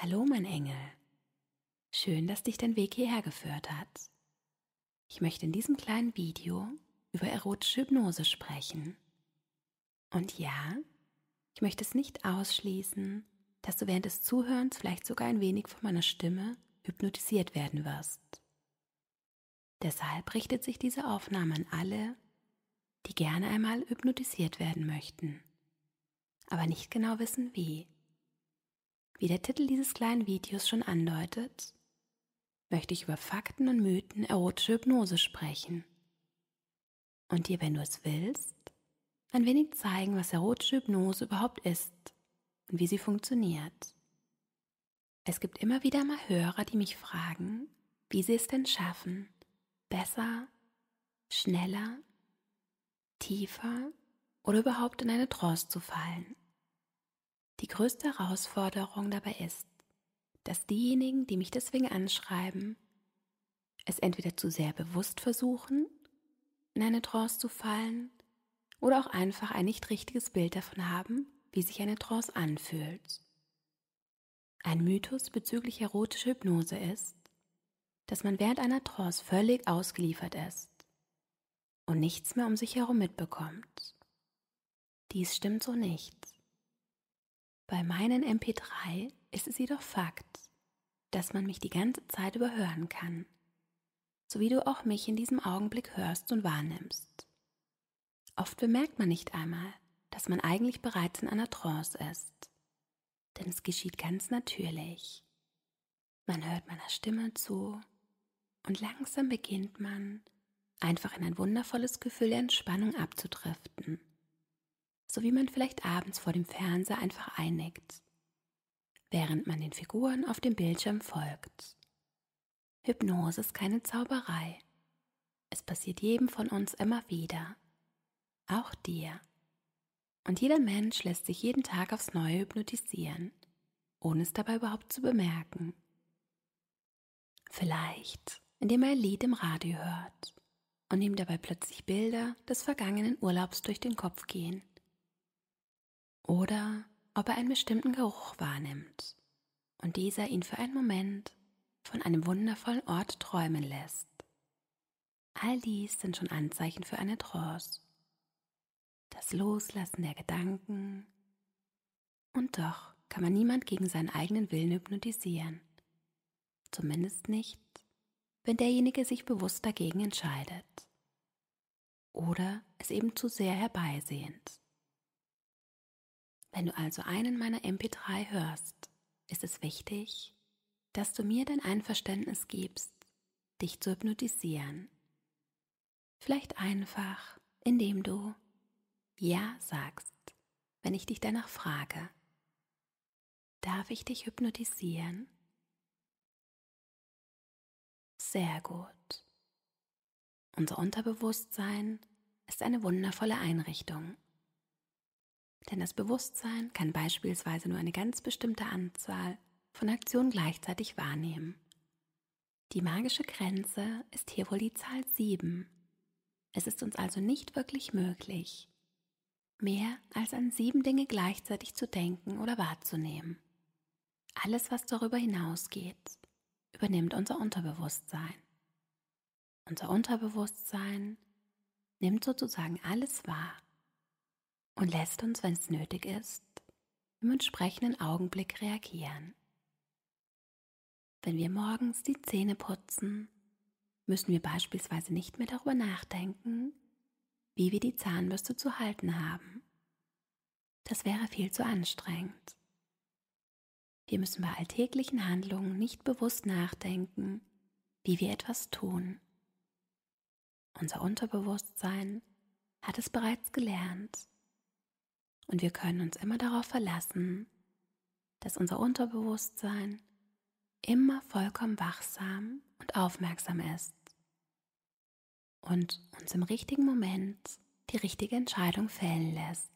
Hallo mein Engel. Schön, dass dich dein Weg hierher geführt hat. Ich möchte in diesem kleinen Video über erotische Hypnose sprechen. Und ja, ich möchte es nicht ausschließen, dass du während des Zuhörens vielleicht sogar ein wenig von meiner Stimme hypnotisiert werden wirst. Deshalb richtet sich diese Aufnahme an alle, die gerne einmal hypnotisiert werden möchten, aber nicht genau wissen wie. Wie der Titel dieses kleinen Videos schon andeutet, möchte ich über Fakten und Mythen erotische Hypnose sprechen. Und dir, wenn du es willst, ein wenig zeigen, was erotische Hypnose überhaupt ist und wie sie funktioniert. Es gibt immer wieder mal Hörer, die mich fragen, wie sie es denn schaffen, besser, schneller, tiefer oder überhaupt in eine Trance zu fallen. Die größte Herausforderung dabei ist, dass diejenigen, die mich deswegen anschreiben, es entweder zu sehr bewusst versuchen, in eine Trance zu fallen, oder auch einfach ein nicht richtiges Bild davon haben, wie sich eine Trance anfühlt. Ein Mythos bezüglich erotischer Hypnose ist, dass man während einer Trance völlig ausgeliefert ist und nichts mehr um sich herum mitbekommt. Dies stimmt so nicht. Bei meinen MP3 ist es jedoch Fakt, dass man mich die ganze Zeit überhören kann, so wie du auch mich in diesem Augenblick hörst und wahrnimmst. Oft bemerkt man nicht einmal, dass man eigentlich bereits in einer Trance ist, denn es geschieht ganz natürlich. Man hört meiner Stimme zu und langsam beginnt man, einfach in ein wundervolles Gefühl der Entspannung abzudriften so wie man vielleicht abends vor dem Fernseher einfach einnickt, während man den Figuren auf dem Bildschirm folgt. Hypnose ist keine Zauberei. Es passiert jedem von uns immer wieder, auch dir. Und jeder Mensch lässt sich jeden Tag aufs Neue hypnotisieren, ohne es dabei überhaupt zu bemerken. Vielleicht, indem er ein Lied im Radio hört und ihm dabei plötzlich Bilder des vergangenen Urlaubs durch den Kopf gehen oder ob er einen bestimmten Geruch wahrnimmt und dieser ihn für einen Moment von einem wundervollen Ort träumen lässt. All dies sind schon Anzeichen für eine Trance. Das Loslassen der Gedanken. Und doch kann man niemand gegen seinen eigenen Willen hypnotisieren. Zumindest nicht, wenn derjenige sich bewusst dagegen entscheidet. Oder es eben zu sehr herbeisehnt. Wenn du also einen meiner MP3 hörst, ist es wichtig, dass du mir dein Einverständnis gibst, dich zu hypnotisieren. Vielleicht einfach, indem du Ja sagst, wenn ich dich danach frage. Darf ich dich hypnotisieren? Sehr gut. Unser Unterbewusstsein ist eine wundervolle Einrichtung. Denn das Bewusstsein kann beispielsweise nur eine ganz bestimmte Anzahl von Aktionen gleichzeitig wahrnehmen. Die magische Grenze ist hier wohl die Zahl 7. Es ist uns also nicht wirklich möglich, mehr als an sieben Dinge gleichzeitig zu denken oder wahrzunehmen. Alles, was darüber hinausgeht, übernimmt unser Unterbewusstsein. Unser Unterbewusstsein nimmt sozusagen alles wahr und lässt uns, wenn es nötig ist, im entsprechenden Augenblick reagieren. Wenn wir morgens die Zähne putzen, müssen wir beispielsweise nicht mehr darüber nachdenken, wie wir die Zahnbürste zu halten haben. Das wäre viel zu anstrengend. Wir müssen bei alltäglichen Handlungen nicht bewusst nachdenken, wie wir etwas tun. Unser Unterbewusstsein hat es bereits gelernt und wir können uns immer darauf verlassen, dass unser Unterbewusstsein immer vollkommen wachsam und aufmerksam ist und uns im richtigen Moment die richtige Entscheidung fällen lässt.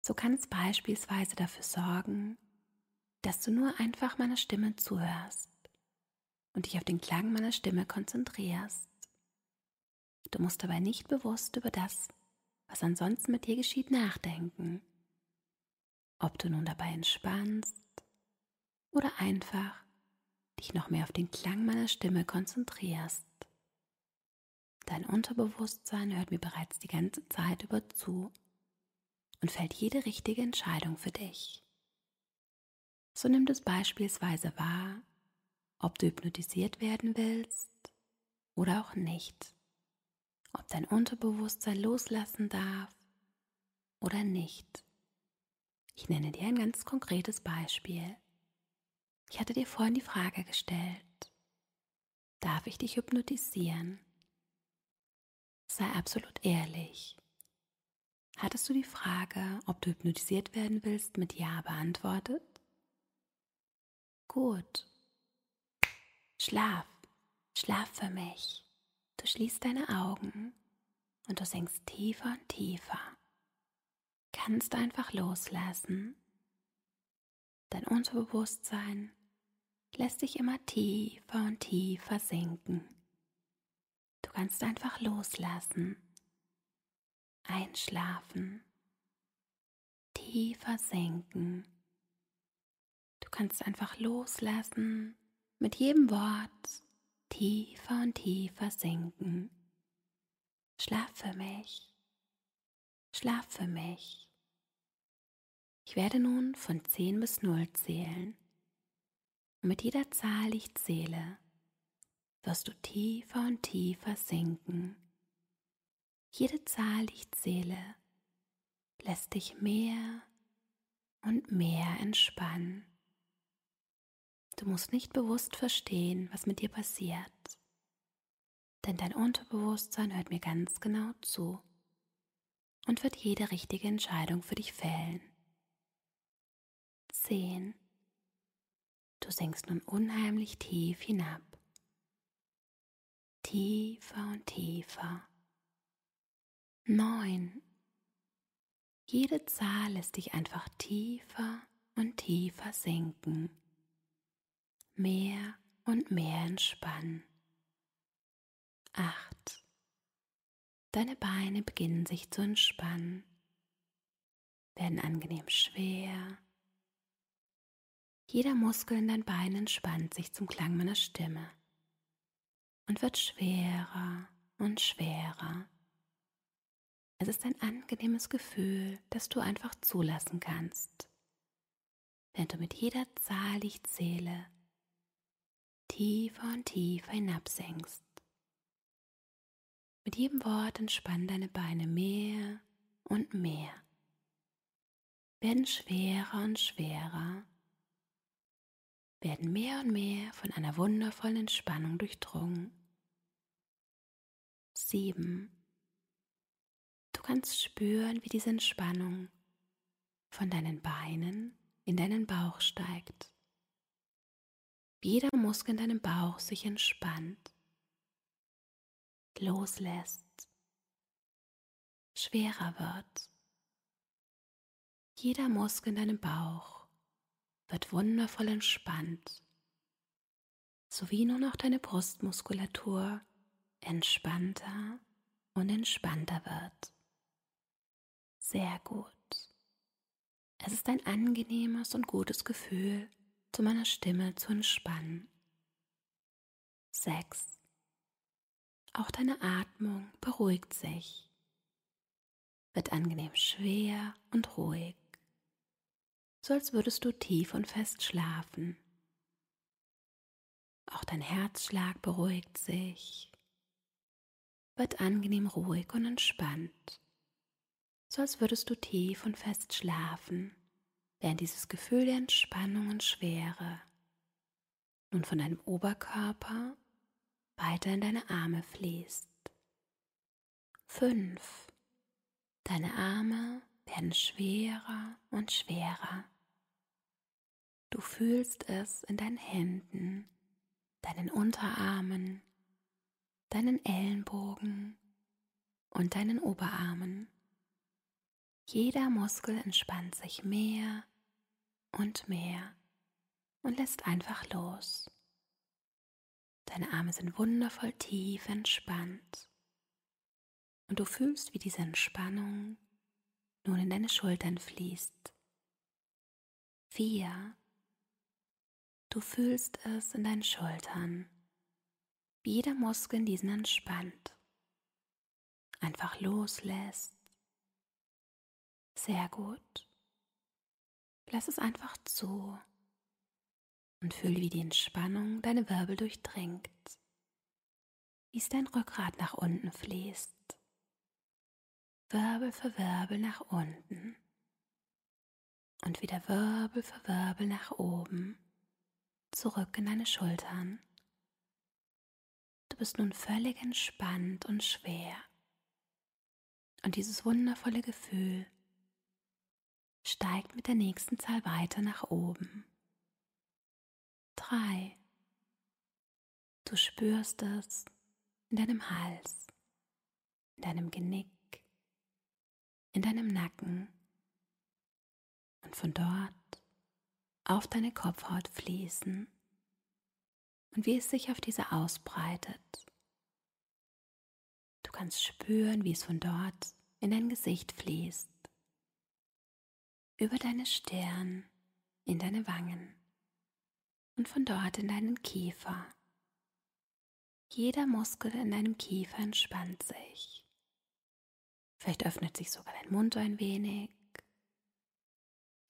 So kann es beispielsweise dafür sorgen, dass du nur einfach meiner Stimme zuhörst und dich auf den Klang meiner Stimme konzentrierst. Du musst dabei nicht bewusst über das was ansonsten mit dir geschieht, nachdenken. Ob du nun dabei entspannst oder einfach dich noch mehr auf den Klang meiner Stimme konzentrierst. Dein Unterbewusstsein hört mir bereits die ganze Zeit über zu und fällt jede richtige Entscheidung für dich. So nimm es beispielsweise wahr, ob du hypnotisiert werden willst oder auch nicht, ob dein Unterbewusstsein loslassen darf oder nicht. Ich nenne dir ein ganz konkretes Beispiel. Ich hatte dir vorhin die Frage gestellt, darf ich dich hypnotisieren? Sei absolut ehrlich. Hattest du die Frage, ob du hypnotisiert werden willst, mit Ja beantwortet? Gut. Schlaf, schlaf für mich. Du schließt deine Augen und du sinkst tiefer und tiefer. Kannst einfach loslassen. Dein Unterbewusstsein lässt dich immer tiefer und tiefer sinken. Du kannst einfach loslassen, einschlafen, tiefer sinken. Du kannst einfach loslassen, mit jedem Wort tiefer und tiefer sinken. Schlaf für mich, schlaf für mich. Ich werde nun von 10 bis 0 zählen. Und mit jeder Zahl, die ich zähle, wirst du tiefer und tiefer sinken. Jede Zahl, die ich zähle, lässt dich mehr und mehr entspannen. Du musst nicht bewusst verstehen, was mit dir passiert, denn dein Unterbewusstsein hört mir ganz genau zu und wird jede richtige Entscheidung für dich fällen. 10. Du sinkst nun unheimlich tief hinab. Tiefer und tiefer. Neun. Jede Zahl lässt dich einfach tiefer und tiefer sinken. Mehr und mehr entspannen. Acht. Deine Beine beginnen sich zu entspannen, werden angenehm schwer jeder Muskel in deinen Beinen entspannt sich zum Klang meiner Stimme und wird schwerer und schwerer. Es ist ein angenehmes Gefühl, das du einfach zulassen kannst, wenn du mit jeder Zahl, die ich zähle, tiefer und tiefer hinabsenkst. Mit jedem Wort entspannen deine Beine mehr und mehr, werden schwerer und schwerer werden mehr und mehr von einer wundervollen Entspannung durchdrungen. 7. Du kannst spüren, wie diese Entspannung von deinen Beinen in deinen Bauch steigt. Jeder Muskel in deinem Bauch sich entspannt, loslässt, schwerer wird. Jeder Muskel in deinem Bauch wird wundervoll entspannt, sowie nun auch deine Brustmuskulatur entspannter und entspannter wird. Sehr gut. Es ist ein angenehmes und gutes Gefühl, zu meiner Stimme zu entspannen. 6. Auch deine Atmung beruhigt sich, wird angenehm schwer und ruhig so als würdest du tief und fest schlafen. Auch dein Herzschlag beruhigt sich, wird angenehm ruhig und entspannt, so als würdest du tief und fest schlafen, während dieses Gefühl der Entspannung und Schwere nun von deinem Oberkörper weiter in deine Arme fließt. 5. Deine Arme werden schwerer und schwerer. Du fühlst es in deinen Händen, deinen Unterarmen, deinen Ellenbogen und deinen Oberarmen. Jeder Muskel entspannt sich mehr und mehr und lässt einfach los. Deine Arme sind wundervoll tief entspannt und du fühlst, wie diese Entspannung nun in deine Schultern fließt. Vier. Du fühlst es in deinen Schultern. Wie jeder Muskel in diesen entspannt. Einfach loslässt. Sehr gut. Lass es einfach zu. Und fühle, wie die Entspannung deine Wirbel durchdringt, wie es dein Rückgrat nach unten fließt, Wirbel für Wirbel nach unten. Und wieder Wirbel für Wirbel nach oben, zurück in deine Schultern. Du bist nun völlig entspannt und schwer. Und dieses wundervolle Gefühl steigt mit der nächsten Zahl weiter nach oben. Drei. Du spürst es in deinem Hals, in deinem Genick, in deinem Nacken und von dort auf deine Kopfhaut fließen und wie es sich auf diese ausbreitet. Du kannst spüren, wie es von dort in dein Gesicht fließt, über deine Stirn, in deine Wangen und von dort in deinen Kiefer. Jeder Muskel in deinem Kiefer entspannt sich. Vielleicht öffnet sich sogar dein Mund ein wenig.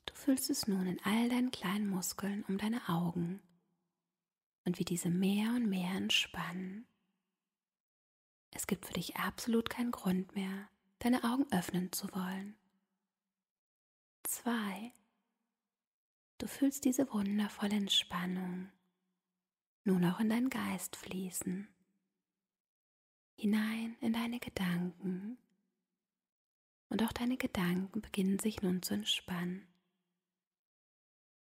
Du fühlst es nun in all deinen kleinen Muskeln um deine Augen und wie diese mehr und mehr entspannen. Es gibt für dich absolut keinen Grund mehr, deine Augen öffnen zu wollen. Zwei. Du fühlst diese wundervolle Entspannung nun auch in deinen Geist fließen, hinein in deine Gedanken. Und auch deine Gedanken beginnen sich nun zu entspannen.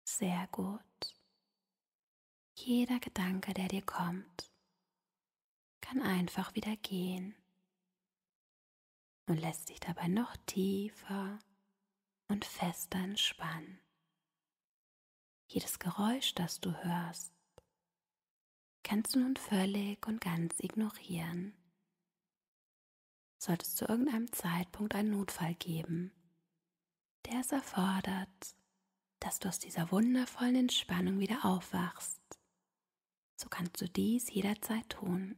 Sehr gut. Jeder Gedanke, der dir kommt, kann einfach wieder gehen und lässt dich dabei noch tiefer und fester entspannen. Jedes Geräusch, das du hörst, kannst du nun völlig und ganz ignorieren. Sollte es zu irgendeinem Zeitpunkt einen Notfall geben, der es erfordert, dass du aus dieser wundervollen Entspannung wieder aufwachst, so kannst du dies jederzeit tun.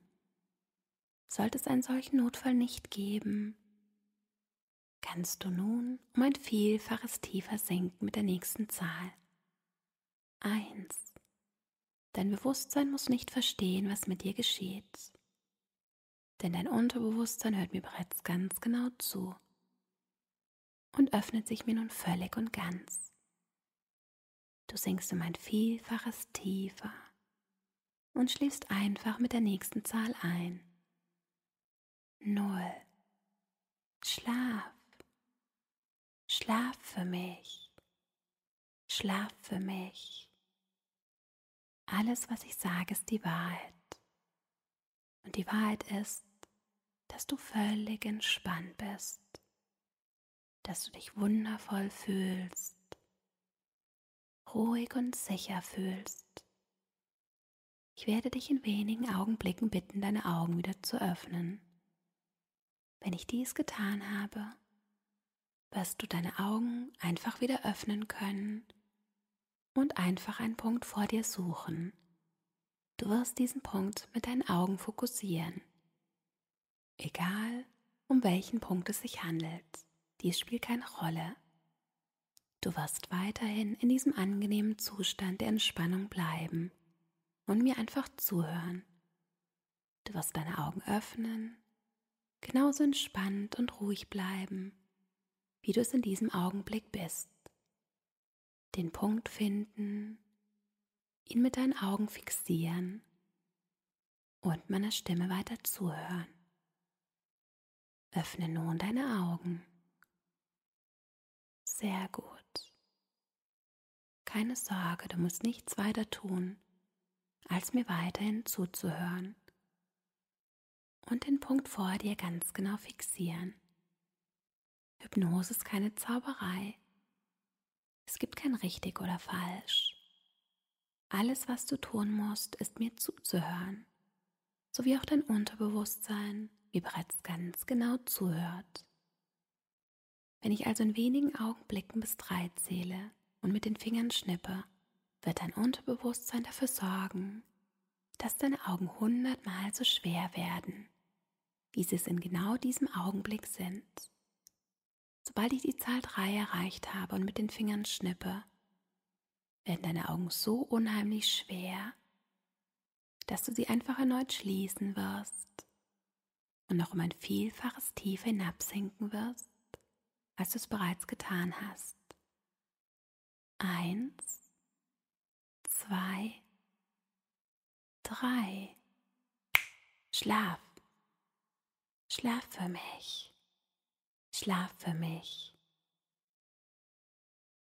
Sollte es einen solchen Notfall nicht geben, kannst du nun um ein Vielfaches tiefer senken mit der nächsten Zahl. 1. Dein Bewusstsein muss nicht verstehen, was mit dir geschieht. Denn dein Unterbewusstsein hört mir bereits ganz genau zu und öffnet sich mir nun völlig und ganz. Du sinkst um ein Vielfaches tiefer und schläfst einfach mit der nächsten Zahl ein. Null. Schlaf. Schlaf für mich. Schlaf für mich. Alles, was ich sage, ist die Wahrheit. Und die Wahrheit ist, dass du völlig entspannt bist, dass du dich wundervoll fühlst, ruhig und sicher fühlst. Ich werde dich in wenigen Augenblicken bitten, deine Augen wieder zu öffnen. Wenn ich dies getan habe, wirst du deine Augen einfach wieder öffnen können und einfach einen Punkt vor dir suchen. Du wirst diesen Punkt mit deinen Augen fokussieren. Egal, um welchen Punkt es sich handelt, dies spielt keine Rolle. Du wirst weiterhin in diesem angenehmen Zustand der Entspannung bleiben und mir einfach zuhören. Du wirst deine Augen öffnen, genauso entspannt und ruhig bleiben, wie du es in diesem Augenblick bist den Punkt finden, ihn mit deinen Augen fixieren und meiner Stimme weiter zuhören. Öffne nun deine Augen. Sehr gut. Keine Sorge, du musst nichts weiter tun, als mir weiterhin zuzuhören und den Punkt vor dir ganz genau fixieren. Hypnose ist keine Zauberei. Es gibt kein richtig oder falsch. Alles, was du tun musst, ist mir zuzuhören, so wie auch dein Unterbewusstsein wie bereits ganz genau zuhört. Wenn ich also in wenigen Augenblicken bis drei zähle und mit den Fingern schnippe, wird dein Unterbewusstsein dafür sorgen, dass deine Augen hundertmal so schwer werden, wie sie es in genau diesem Augenblick sind. Sobald ich die Zahl 3 erreicht habe und mit den Fingern schnippe, werden deine Augen so unheimlich schwer, dass du sie einfach erneut schließen wirst und noch um ein Vielfaches tiefer hinabsinken wirst, als du es bereits getan hast. Eins, zwei, drei. Schlaf. Schlaf für mich. Schlaf für mich.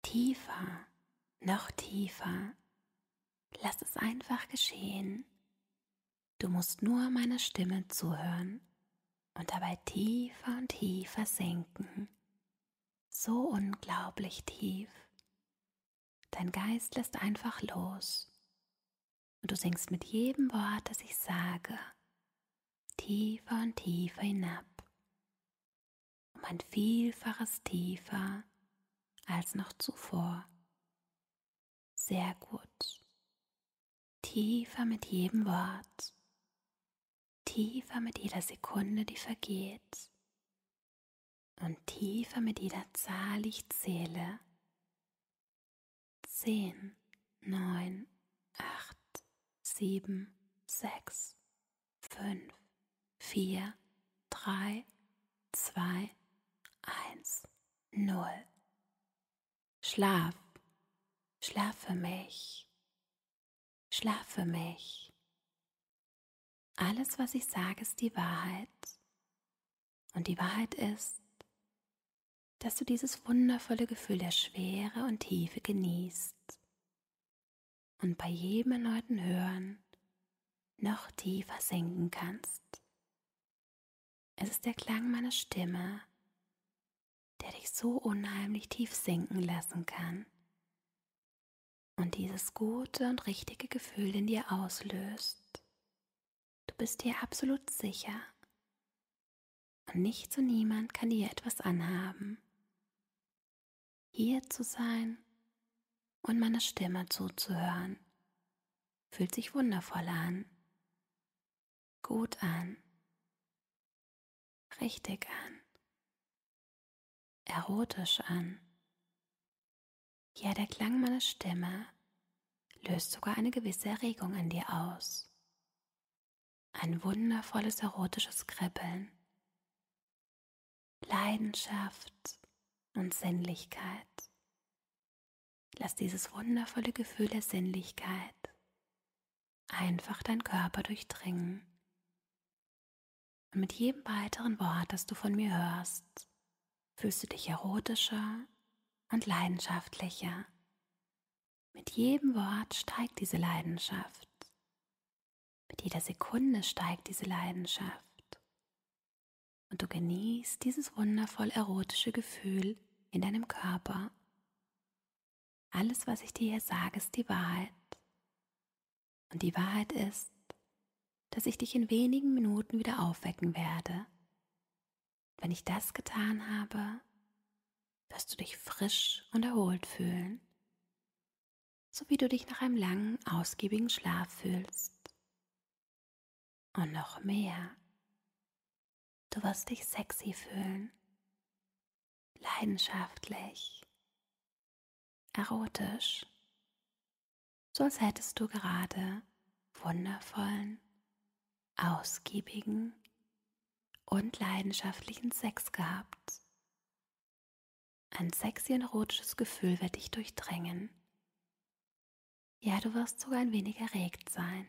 Tiefer, noch tiefer. Lass es einfach geschehen. Du musst nur meiner Stimme zuhören und dabei tiefer und tiefer sinken. So unglaublich tief. Dein Geist lässt einfach los und du sinkst mit jedem Wort, das ich sage, tiefer und tiefer hinab, um ein Vielfaches tiefer als noch zuvor. Sehr gut. Tiefer mit jedem Wort, tiefer mit jeder Sekunde, die vergeht und tiefer mit jeder Zahl, die ich zähle. Zehn, neun, acht sieben, sechs, fünf, vier, drei, zwei, eins, null. Schlaf, schlaf für mich, schlaf für mich. Alles, was ich sage, ist die Wahrheit. Und die Wahrheit ist, dass du dieses wundervolle Gefühl der Schwere und Tiefe genießt und bei jedem erneuten Hören noch tiefer sinken kannst. Es ist der Klang meiner Stimme, der dich so unheimlich tief sinken lassen kann und dieses gute und richtige Gefühl in dir auslöst. Du bist dir absolut sicher und nichts und niemand kann dir etwas anhaben. Hier zu sein und meiner Stimme zuzuhören. Fühlt sich wundervoll an, gut an, richtig an, erotisch an. Ja, der Klang meiner Stimme löst sogar eine gewisse Erregung in dir aus. Ein wundervolles erotisches Kribbeln, Leidenschaft und Sinnlichkeit. Lass dieses wundervolle Gefühl der Sinnlichkeit einfach dein Körper durchdringen. Und mit jedem weiteren Wort, das du von mir hörst, fühlst du dich erotischer und leidenschaftlicher. Mit jedem Wort steigt diese Leidenschaft. Mit jeder Sekunde steigt diese Leidenschaft. Und du genießt dieses wundervoll erotische Gefühl in deinem Körper alles, was ich dir hier sage, ist die Wahrheit. Und die Wahrheit ist, dass ich dich in wenigen Minuten wieder aufwecken werde. Wenn ich das getan habe, wirst du dich frisch und erholt fühlen, so wie du dich nach einem langen, ausgiebigen Schlaf fühlst. Und noch mehr, du wirst dich sexy fühlen, leidenschaftlich erotisch, so als hättest du gerade wundervollen, ausgiebigen und leidenschaftlichen Sex gehabt. Ein sexy und erotisches Gefühl wird dich durchdrängen. Ja, du wirst sogar ein wenig erregt sein.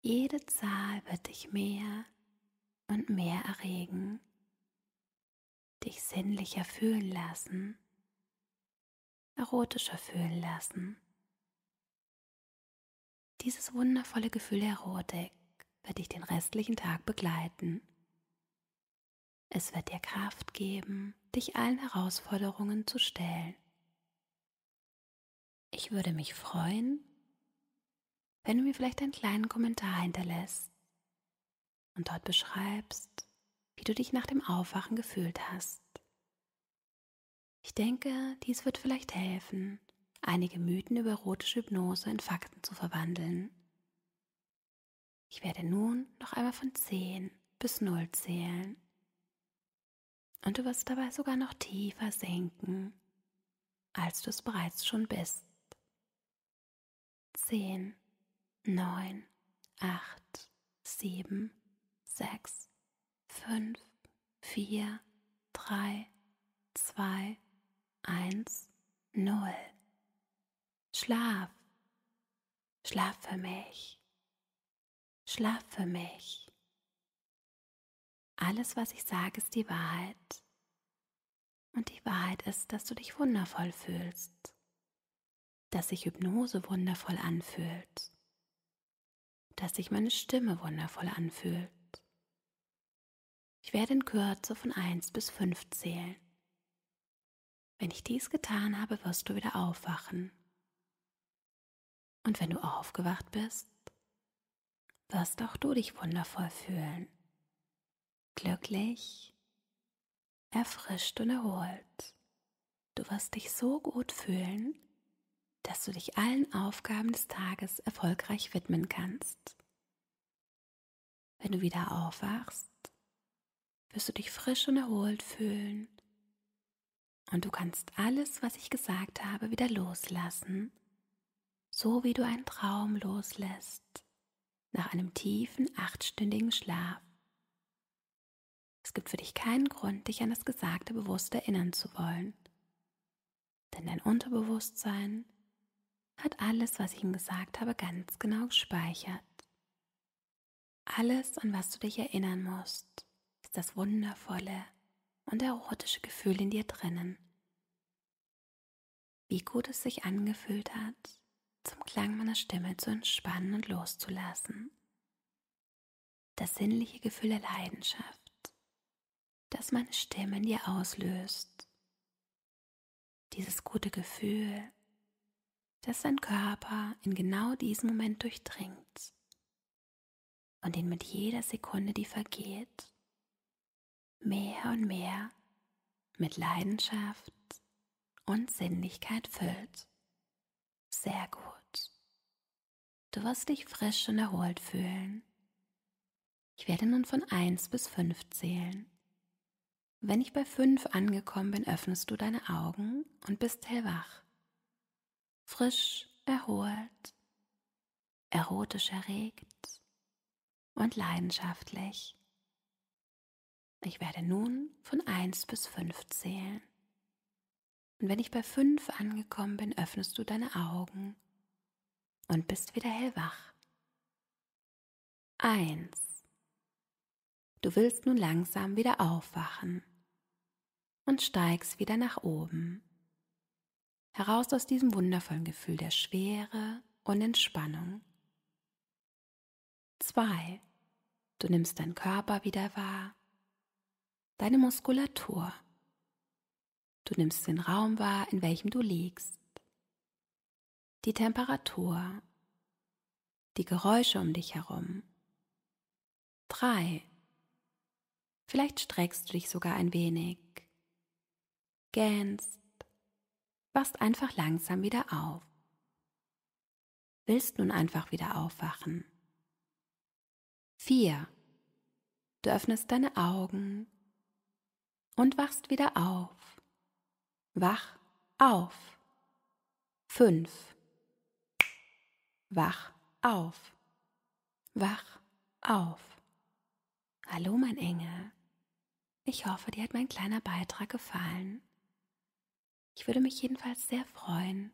Jede Zahl wird dich mehr und mehr erregen, dich sinnlicher fühlen lassen erotischer fühlen lassen. Dieses wundervolle Gefühl Erotik wird dich den restlichen Tag begleiten. Es wird dir Kraft geben, dich allen Herausforderungen zu stellen. Ich würde mich freuen, wenn du mir vielleicht einen kleinen Kommentar hinterlässt und dort beschreibst, wie du dich nach dem Aufwachen gefühlt hast. Ich denke, dies wird vielleicht helfen, einige Mythen über erotische Hypnose in Fakten zu verwandeln. Ich werde nun noch einmal von 10 bis 0 zählen. Und du wirst dabei sogar noch tiefer sinken, als du es bereits schon bist. 10, 9, 8, 7, 6, 5, 4, 3, 2, 1, 0. Schlaf. Schlaf für mich. Schlaf für mich. Alles, was ich sage, ist die Wahrheit. Und die Wahrheit ist, dass du dich wundervoll fühlst, dass sich Hypnose wundervoll anfühlt, dass sich meine Stimme wundervoll anfühlt. Ich werde in Kürze von 1 bis 5 zählen. Wenn ich dies getan habe, wirst du wieder aufwachen. Und wenn du aufgewacht bist, wirst auch du dich wundervoll fühlen. Glücklich, erfrischt und erholt. Du wirst dich so gut fühlen, dass du dich allen Aufgaben des Tages erfolgreich widmen kannst. Wenn du wieder aufwachst, wirst du dich frisch und erholt fühlen und du kannst alles, was ich gesagt habe, wieder loslassen, so wie du einen Traum loslässt nach einem tiefen achtstündigen Schlaf. Es gibt für dich keinen Grund, dich an das Gesagte bewusst erinnern zu wollen. Denn dein Unterbewusstsein hat alles, was ich ihm gesagt habe, ganz genau gespeichert. Alles, an was du dich erinnern musst, ist das wundervolle und erotische Gefühl in dir drinnen. Wie gut es sich angefühlt hat, zum Klang meiner Stimme zu entspannen und loszulassen. Das sinnliche Gefühl der Leidenschaft, das meine Stimme in dir auslöst. Dieses gute Gefühl, das dein Körper in genau diesem Moment durchdringt und ihn mit jeder Sekunde, die vergeht, mehr und mehr mit Leidenschaft und Sinnlichkeit füllt. Sehr gut. Du wirst dich frisch und erholt fühlen. Ich werde nun von 1 bis 5 zählen. Wenn ich bei 5 angekommen bin, öffnest du deine Augen und bist hellwach. Frisch, erholt, erotisch erregt und leidenschaftlich. Ich werde nun von 1 bis 5 zählen. Und wenn ich bei 5 angekommen bin, öffnest du deine Augen und bist wieder hellwach. 1. Du willst nun langsam wieder aufwachen und steigst wieder nach oben. Heraus aus diesem wundervollen Gefühl der Schwere und Entspannung. 2. Du nimmst deinen Körper wieder wahr deine Muskulatur. Du nimmst den Raum wahr, in welchem du liegst, die Temperatur, die Geräusche um dich herum. Drei. Vielleicht streckst du dich sogar ein wenig, gähnst, wachst einfach langsam wieder auf. Willst nun einfach wieder aufwachen? Vier. Du öffnest deine Augen und wachst wieder auf. Wach auf. Fünf. Wach auf. Wach auf. Hallo, mein Engel. Ich hoffe, dir hat mein kleiner Beitrag gefallen. Ich würde mich jedenfalls sehr freuen,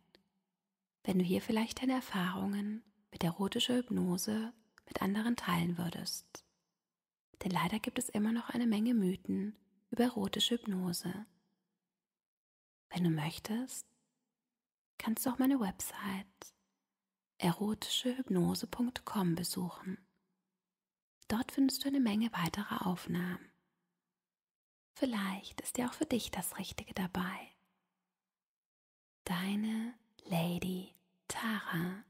wenn du hier vielleicht deine Erfahrungen mit erotischer Hypnose mit anderen teilen würdest. Denn leider gibt es immer noch eine Menge Mythen über erotische Hypnose. Wenn du möchtest, kannst du auch meine Website erotischehypnose.com besuchen. Dort findest du eine Menge weiterer Aufnahmen. Vielleicht ist ja auch für dich das Richtige dabei. Deine Lady Tara.